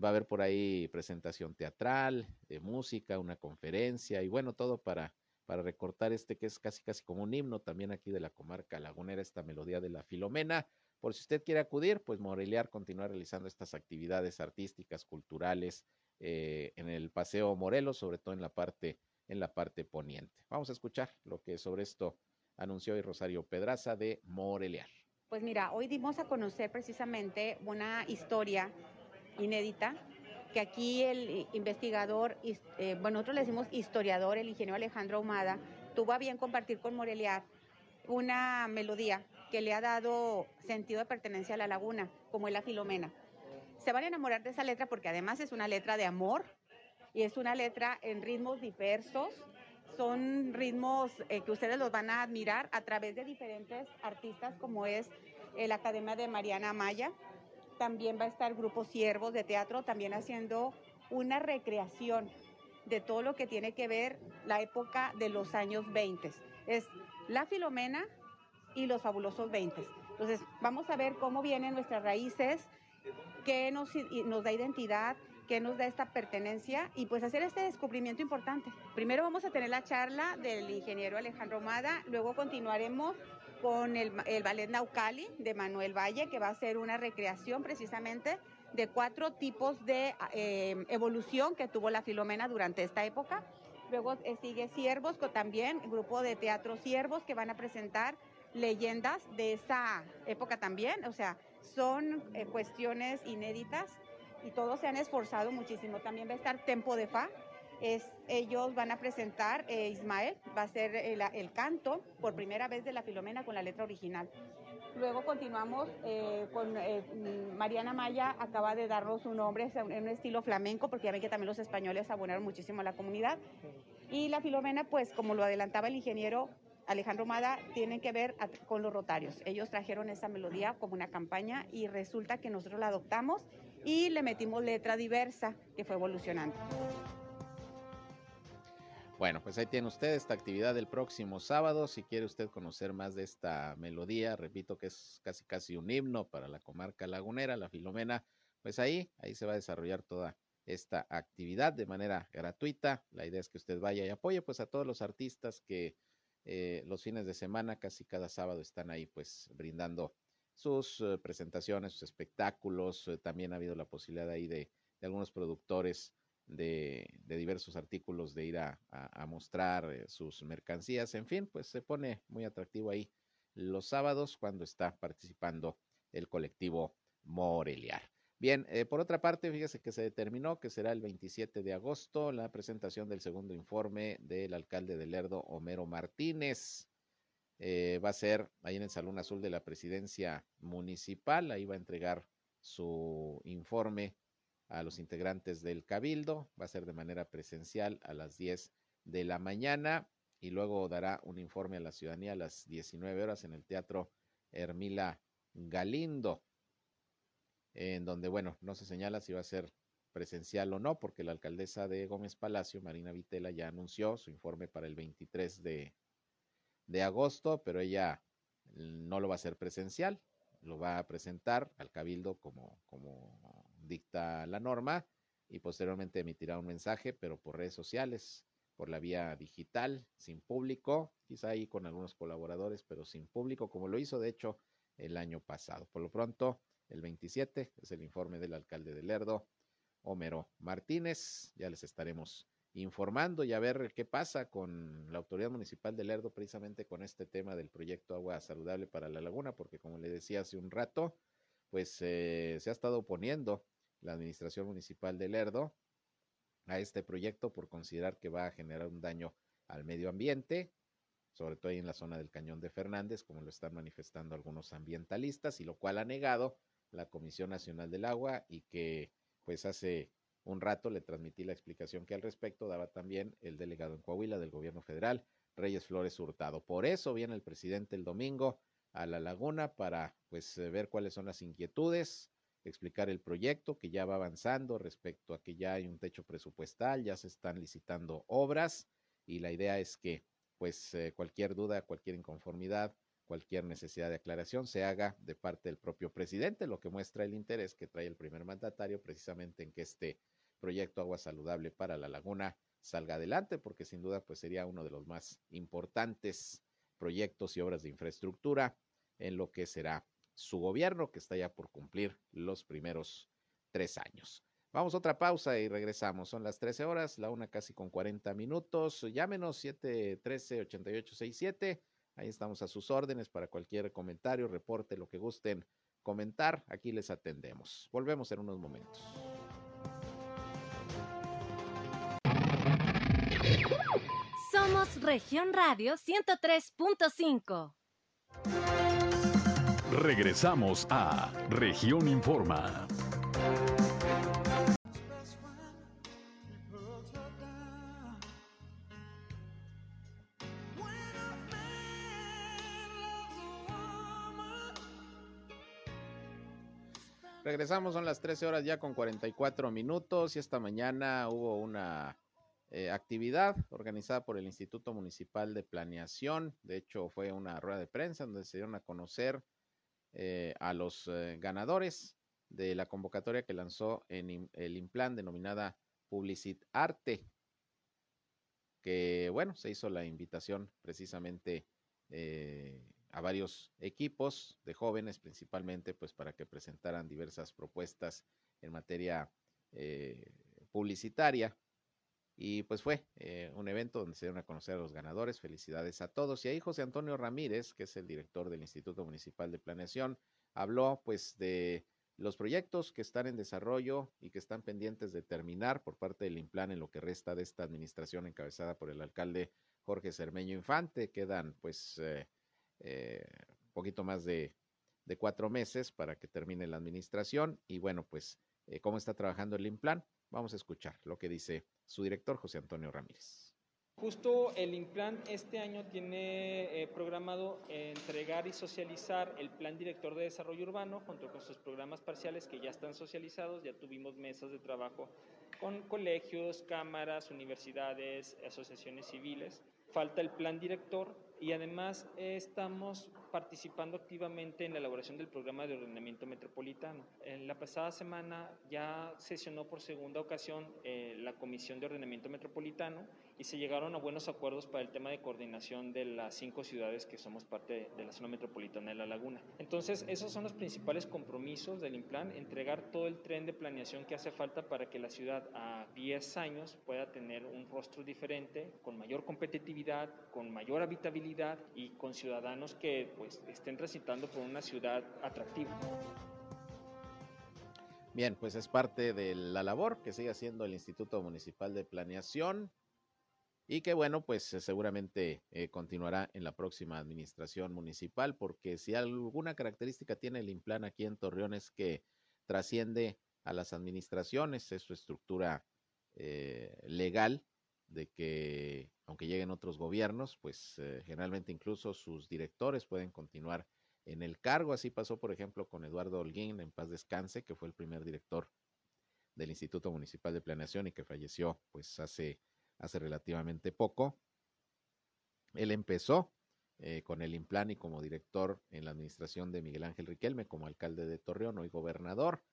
Va a haber por ahí presentación teatral, de música, una conferencia y bueno, todo para, para recortar este que es casi casi como un himno también aquí de la comarca lagunera, esta melodía de la Filomena. Por si usted quiere acudir, pues Moreliar continúa realizando estas actividades artísticas, culturales eh, en el Paseo Morelos, sobre todo en la parte en la parte poniente. Vamos a escuchar lo que sobre esto anunció hoy Rosario Pedraza de Moreliar. Pues mira, hoy dimos a conocer precisamente una historia inédita, que aquí el investigador, eh, bueno, nosotros le decimos historiador, el ingeniero Alejandro Ahumada, tuvo a bien compartir con Moreliar una melodía que le ha dado sentido de pertenencia a la laguna, como es la Filomena. Se van a enamorar de esa letra porque además es una letra de amor y es una letra en ritmos diversos. Son ritmos eh, que ustedes los van a admirar a través de diferentes artistas como es la Academia de Mariana Maya, también va a estar Grupo Siervos de Teatro también haciendo una recreación de todo lo que tiene que ver la época de los años 20. Es la Filomena y los fabulosos 20. Entonces, vamos a ver cómo vienen nuestras raíces, qué nos, nos da identidad, qué nos da esta pertenencia y pues hacer este descubrimiento importante. Primero vamos a tener la charla del ingeniero Alejandro Mada, luego continuaremos con el, ballet Naucali de Manuel Valle, que va a ser una recreación precisamente de cuatro tipos de eh, evolución que tuvo la Filomena durante esta época. Luego eh, sigue Siervos, con también grupo de teatro Siervos que van a presentar leyendas de esa época también. O sea, son eh, cuestiones inéditas y todos se han esforzado muchísimo. También va a estar Tempo de Fa, ellos van a presentar, eh, Ismael va a ser el, canto por primera vez de la Filomena con la letra original. Luego continuamos eh, con eh, Mariana Maya, acaba de darnos un nombre en un estilo flamenco, porque ya ven que también los españoles abonaron muchísimo a la comunidad. Y la Filomena, pues como lo adelantaba el ingeniero Alejandro Mada, tienen que ver con los rotarios. Ellos trajeron esa melodía como una campaña y resulta que nosotros la adoptamos y le metimos letra diversa que fue evolucionando. Bueno, pues ahí tiene usted esta actividad del próximo sábado. Si quiere usted conocer más de esta melodía, repito que es casi casi un himno para la comarca lagunera, la Filomena, pues ahí, ahí se va a desarrollar toda esta actividad de manera gratuita. La idea es que usted vaya y apoye pues a todos los artistas que eh, los fines de semana, casi cada sábado, están ahí pues brindando sus eh, presentaciones, sus espectáculos. También ha habido la posibilidad ahí de, de algunos productores de, diversos artículos, de ir a, mostrar eh, sus mercancías, en fin, pues se pone muy atractivo ahí los sábados cuando está participando el colectivo Moreliar. Bien, eh, por otra parte, fíjese que se determinó que será el 27 de agosto la presentación del segundo informe del alcalde de Lerdo, Homero Martínez. Eh, va a ser ahí en el Salón Azul de la Presidencia Municipal, ahí va a entregar su informe a los integrantes del Cabildo. Va a ser de manera presencial a las 10 de la mañana y luego dará un informe a la ciudadanía a las 19 horas en el Teatro Hermila Galindo, en donde, bueno, no se señala si va a ser presencial o no, porque la alcaldesa de Gómez Palacio, Marina Vitela, ya anunció su informe para el 23 de, de agosto, pero ella no lo va a hacer presencial, lo va a presentar al Cabildo como, como dicta la norma y posteriormente emitirá un mensaje, pero por redes sociales, por la vía digital, sin público, quizá ahí con algunos colaboradores, pero sin público, como lo hizo de hecho el año pasado. Por lo pronto, el 27 es el informe del alcalde de Lerdo, Homero Martínez. Ya les estaremos informando y a ver qué pasa con la autoridad municipal de Lerdo precisamente con este tema del proyecto Agua Saludable para la Laguna, porque como le decía hace un rato, pues eh, se ha estado oponiendo la administración municipal de Lerdo a este proyecto por considerar que va a generar un daño al medio ambiente, sobre todo ahí en la zona del Cañón de Fernández, como lo están manifestando algunos ambientalistas, y lo cual ha negado la Comisión Nacional del Agua y que pues hace un rato le transmití la explicación que al respecto daba también el delegado en Coahuila del gobierno federal, Reyes Flores Hurtado. Por eso viene el presidente el domingo a la laguna para pues ver cuáles son las inquietudes, explicar el proyecto que ya va avanzando respecto a que ya hay un techo presupuestal, ya se están licitando obras y la idea es que pues eh, cualquier duda, cualquier inconformidad, cualquier necesidad de aclaración se haga de parte del propio presidente, lo que muestra el interés que trae el primer mandatario precisamente en que este proyecto Agua Saludable para la Laguna salga adelante, porque sin duda pues sería uno de los más importantes proyectos y obras de infraestructura en lo que será su gobierno, que está ya por cumplir los primeros tres años. Vamos a otra pausa y regresamos. Son las 13 horas, la una casi con 40 minutos. Llámenos 713-8867. Ahí estamos a sus órdenes para cualquier comentario, reporte, lo que gusten comentar. Aquí les atendemos. Volvemos en unos momentos. Somos Región Radio 103.5. Regresamos a Región Informa. Regresamos, son las 13 horas ya con 44 minutos y esta mañana hubo una eh, actividad organizada por el Instituto Municipal de Planeación. De hecho, fue una rueda de prensa donde se dieron a conocer eh, a los eh, ganadores de la convocatoria que lanzó en el Implan denominada Publicit Arte, que bueno, se hizo la invitación precisamente eh, a varios equipos de jóvenes principalmente, pues para que presentaran diversas propuestas en materia publicitaria. Y pues fue un evento donde se dieron a conocer a los ganadores. Felicidades a todos. Y ahí José Antonio Ramírez, que es el director del Instituto Municipal de Planeación, habló pues de los proyectos que están en desarrollo y que están pendientes de terminar por parte del IMPLAN en lo que resta de esta administración encabezada por el alcalde Jorge Cermeño Infante. Quedan pues eh, eh, poquito más de, de, cuatro meses para que termine la administración y bueno pues eh, cómo está trabajando el IMPLAN. Vamos a escuchar lo que dice su director José Antonio Ramírez. Justo el Implan este año tiene eh, programado entregar y socializar el Plan Director de Desarrollo Urbano junto con sus programas parciales que ya están socializados. Ya tuvimos mesas de trabajo con colegios, cámaras, universidades, asociaciones civiles. Falta el Plan Director y además estamos participando activamente en la elaboración del programa de ordenamiento metropolitano. En la pasada semana ya sesionó por segunda ocasión eh, la Comisión de Ordenamiento Metropolitano y se llegaron a buenos acuerdos para el tema de coordinación de las cinco ciudades que somos parte de la zona metropolitana de La Laguna. Entonces, esos son los principales compromisos del IMPLAN, entregar todo el tren de planeación que hace falta para que la ciudad a 10 años pueda tener un rostro diferente, con mayor competitividad, con mayor habitabilidad y con ciudadanos que pues, estén transitando por una ciudad atractiva. Bien, pues es parte de la labor que sigue haciendo el Instituto Municipal de Planeación y que bueno, pues eh, seguramente eh, continuará en la próxima administración municipal, porque si alguna característica tiene el Implan aquí en Torreón es que trasciende a las administraciones, es su estructura eh, legal de que aunque lleguen otros gobiernos, pues generalmente incluso sus directores pueden continuar en el cargo. Así pasó, por ejemplo, con Eduardo Holguín, en paz descanse, que fue el primer director del Instituto Municipal de Planeación y que falleció pues hace hace relativamente poco. Él empezó eh, con el Implan y como director en la administración de Miguel Ángel Riquelme, como alcalde de Torreón, hoy gobernador.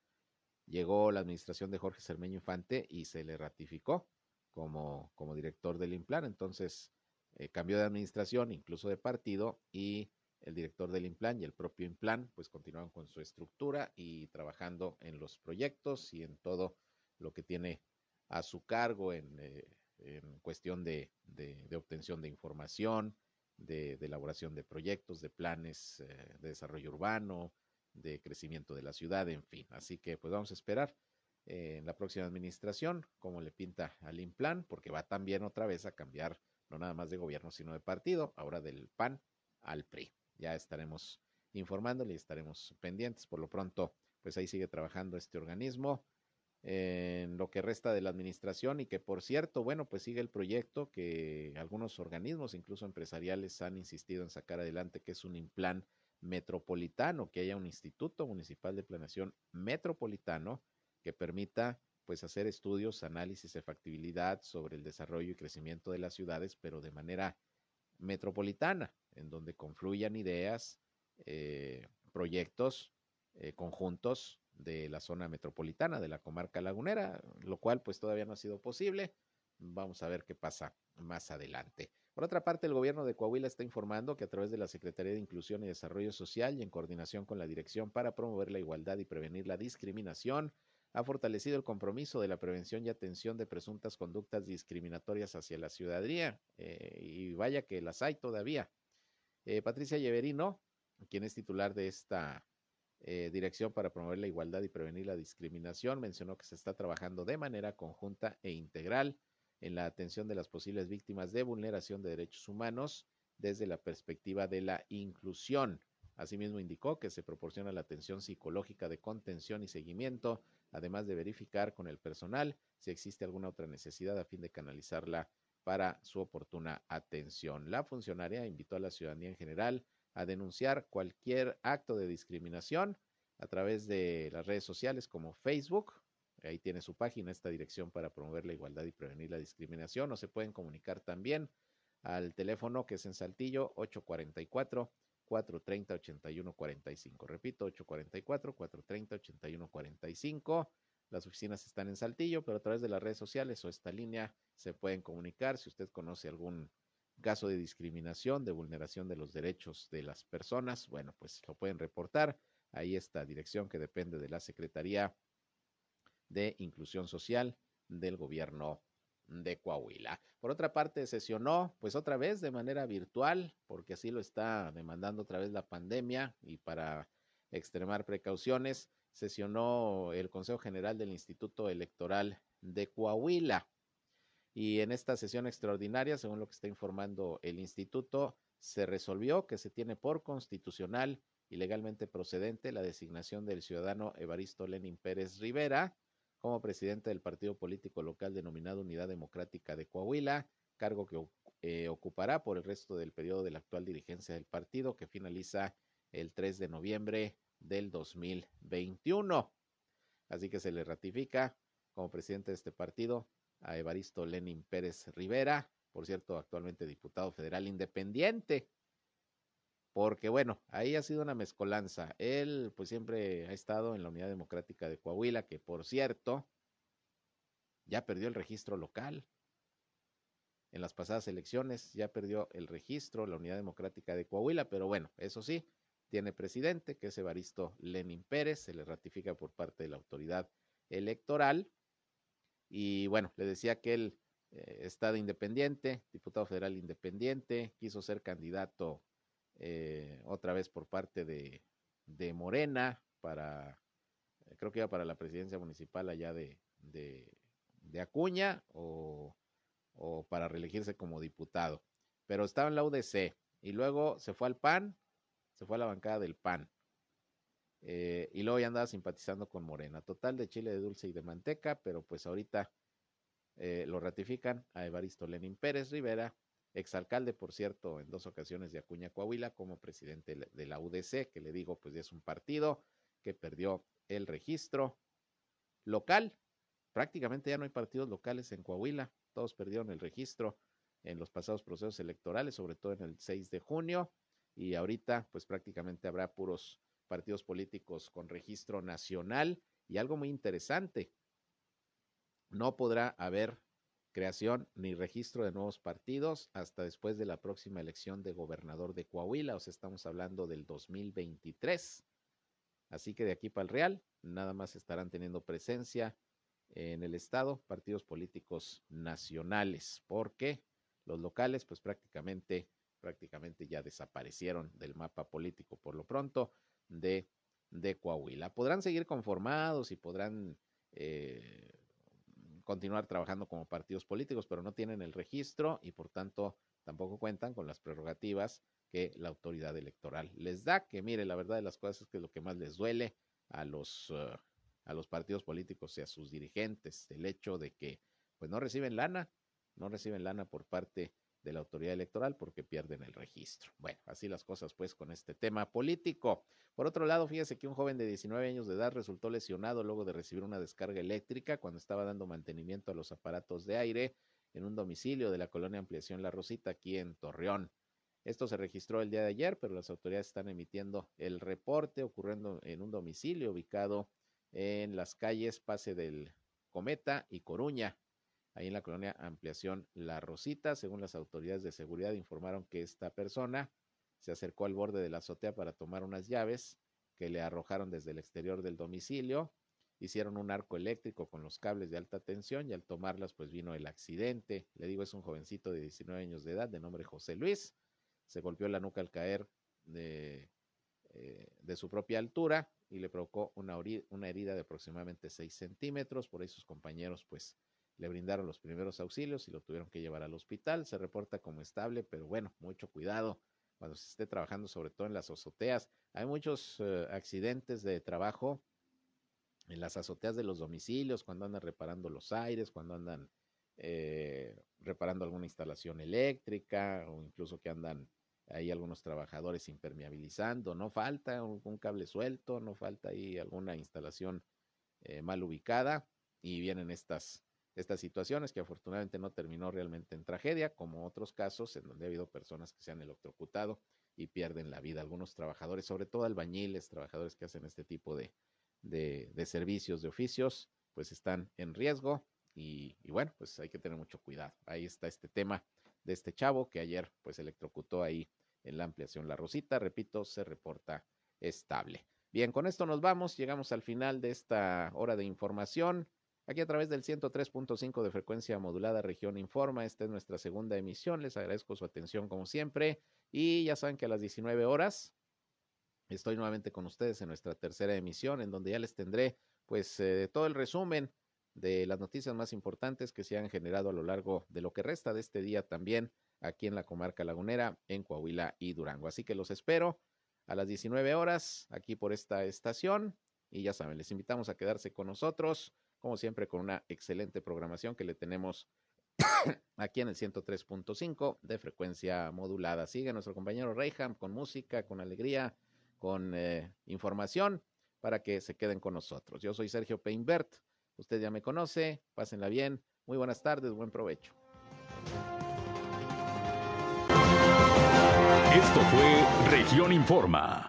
Llegó la administración de Jorge Cermeño Infante y se le ratificó como, como director del Implan. Entonces eh, cambió de administración, incluso de partido, y el director del Implan y el propio Implan, pues continuaron con su estructura y trabajando en los proyectos y en todo lo que tiene a su cargo en eh, cuestión de, obtención de información, de, elaboración de proyectos, de planes eh, de desarrollo urbano, de crecimiento de la ciudad, en fin. Así que pues vamos a esperar eh, en la próxima administración cómo le pinta al Implan, porque va también otra vez a cambiar no nada más de gobierno, sino de partido, ahora del PAN al PRI. Ya estaremos informándole y estaremos pendientes. Por lo pronto, pues ahí sigue trabajando este organismo en lo que resta de la administración y que por cierto, bueno, pues sigue el proyecto que algunos organismos, incluso empresariales, han insistido en sacar adelante, que es un plan metropolitano, que haya un instituto municipal de planeación metropolitano que permita pues hacer estudios, análisis de factibilidad sobre el desarrollo y crecimiento de las ciudades, pero de manera metropolitana, en donde confluyan ideas, eh, proyectos eh, conjuntos de la zona metropolitana de la comarca lagunera, lo cual pues todavía no ha sido posible. Vamos a ver qué pasa más adelante. Por otra parte, el gobierno de Coahuila está informando que a través de la Secretaría de Inclusión y Desarrollo Social y en coordinación con la Dirección para promover la igualdad y prevenir la discriminación, ha fortalecido el compromiso de la prevención y atención de presuntas conductas discriminatorias hacia la ciudadanía. Eh, y vaya que las hay todavía. Eh, Patricia Lleverino, quien es titular de esta eh, Dirección para promover la igualdad y prevenir la discriminación, mencionó que se está trabajando de manera conjunta e integral en la atención de las posibles víctimas de vulneración de derechos humanos desde la perspectiva de la inclusión. Asimismo, indicó que se proporciona la atención psicológica de contención y seguimiento, además de verificar con el personal si existe alguna otra necesidad a fin de canalizarla para su oportuna atención. La funcionaria invitó a la ciudadanía en general a denunciar cualquier acto de discriminación a través de las redes sociales como Facebook. Ahí tiene su página, esta dirección para promover la igualdad y prevenir la discriminación. O se pueden comunicar también al teléfono que es en Saltillo 844 430 8145. Repito, 844 430 8145. Las oficinas están en Saltillo, pero a través de las redes sociales o esta línea se pueden comunicar si usted conoce algún caso de discriminación, de vulneración de los derechos de las personas, bueno, pues lo pueden reportar. Ahí está dirección que depende de la Secretaría de Inclusión Social del gobierno de Coahuila. Por otra parte, sesionó pues otra vez de manera virtual, porque así lo está demandando otra vez la pandemia y para extremar precauciones, sesionó el Consejo General del Instituto Electoral de Coahuila. Y en esta sesión extraordinaria, según lo que está informando el instituto, se resolvió que se tiene por constitucional y legalmente procedente la designación del ciudadano Evaristo Lenin Pérez Rivera como presidente del partido político local denominado Unidad Democrática de Coahuila cargo que eh, ocupará por el resto del periodo de la actual dirigencia del partido, que finaliza el 3 de noviembre del 2021. Así que se le ratifica como presidente de este partido a Evaristo Lenin Pérez Rivera, por cierto, actualmente diputado federal independiente. Porque bueno, ahí ha sido una mezcolanza. Él pues siempre ha estado en la Unidad Democrática de Coahuila, que por cierto, ya perdió el registro local. En las pasadas elecciones ya perdió el registro la Unidad Democrática de Coahuila, pero bueno, eso sí, tiene presidente, que es Evaristo Lenin Pérez, se le ratifica por parte de la autoridad electoral. Y bueno, le decía que él eh, independiente, diputado federal independiente, quiso ser candidato eh, otra vez por parte de, Morena para, eh, creo que iba para la presidencia municipal allá de, de, Acuña o, o para reelegirse como diputado. Pero estaba en la UDC y luego se fue al PAN se fue a la bancada del PAN. Eh, y luego ya andaba simpatizando con Morena. Total de chile de dulce y de manteca, pero pues ahorita lo ratifican a Evaristo Lenin Pérez Rivera, exalcalde, por cierto, en dos ocasiones de Acuña, Coahuila, como presidente de la UDC, que le digo, pues ya es un partido que perdió el registro local. Prácticamente ya no hay partidos locales en Coahuila, todos perdieron el registro en los pasados procesos electorales, sobre todo en el 6 de junio y ahorita pues prácticamente habrá puros partidos políticos con registro nacional y algo muy interesante, no podrá haber creación ni registro de nuevos partidos hasta después de la próxima elección de gobernador de Coahuila, o sea, estamos hablando del 2023. Así que de aquí para el Real, nada más estarán teniendo presencia en el estado partidos políticos nacionales, porque los locales pues prácticamente prácticamente ya desaparecieron del mapa político por lo pronto de, de Coahuila. Podrán seguir conformados y podrán eh, continuar trabajando como partidos políticos, pero no tienen el registro y por tanto tampoco cuentan con las prerrogativas que la autoridad electoral les da, que mire, la verdad de las cosas es que lo que más les duele a los, uh, a los partidos políticos y a sus dirigentes, el hecho de que pues no reciben lana, no reciben lana por parte de la autoridad electoral porque pierden el registro. Bueno, así las cosas pues con este tema político. Por otro lado, fíjese que un joven de 19 años de edad resultó lesionado luego de recibir una descarga eléctrica cuando estaba dando mantenimiento a los aparatos de aire en un domicilio de la colonia Ampliación La Rosita aquí en Torreón. Esto se registró el día de ayer, pero las autoridades están emitiendo el reporte ocurriendo en un domicilio ubicado en las calles Pase del Cometa y Coruña ahí en la colonia Ampliación La Rosita. Según las autoridades de seguridad, informaron que esta persona se acercó al borde de la azotea para tomar unas llaves que le arrojaron desde el exterior del domicilio. Hicieron un arco eléctrico con los cables de alta tensión y al tomarlas pues vino el accidente. Le digo, es un jovencito de 19 años de edad de nombre José Luis. Se golpeó la nuca al caer de, eh, de su propia altura y le provocó una, una herida de aproximadamente 6 centímetros. Por ahí sus compañeros pues le brindaron los primeros auxilios y lo tuvieron que llevar al hospital. Se reporta como estable, pero bueno, mucho cuidado cuando se esté trabajando, sobre todo en las azoteas. Hay muchos uh, accidentes de trabajo en las azoteas de los domicilios, cuando andan reparando los aires, cuando andan eh, reparando alguna instalación eléctrica o incluso que andan ahí algunos trabajadores impermeabilizando. No falta un cable suelto, no falta ahí alguna instalación eh, mal ubicada y vienen estas estas situaciones que afortunadamente no terminó realmente en tragedia, como otros casos en donde ha habido personas que se han electrocutado y pierden la vida. Algunos trabajadores, sobre todo albañiles, trabajadores que hacen este tipo de, de, servicios, de oficios, pues están en riesgo y, y, bueno, pues hay que tener mucho cuidado. Ahí está este tema de este chavo que ayer pues electrocutó ahí en la ampliación La Rosita, repito, se reporta estable. Bien, con esto nos vamos, llegamos al final de esta hora de información. Aquí a través del 103.5 de frecuencia modulada región informa, esta es nuestra segunda emisión, les agradezco su atención como siempre y ya saben que a las 19 horas estoy nuevamente con ustedes en nuestra tercera emisión en donde ya les tendré pues eh, todo el resumen de las noticias más importantes que se han generado a lo largo de lo que resta de este día también aquí en la comarca lagunera, en Coahuila y Durango. Así que los espero a las 19 horas aquí por esta estación y ya saben, les invitamos a quedarse con nosotros como siempre con una excelente programación que le tenemos aquí en el 103.5 de frecuencia modulada. Sigue nuestro compañero Reyham con música, con alegría, con eh, información para que se queden con nosotros. Yo soy Sergio Peinbert, usted ya me conoce, pásenla bien, muy buenas tardes, buen provecho. Esto fue Región Informa.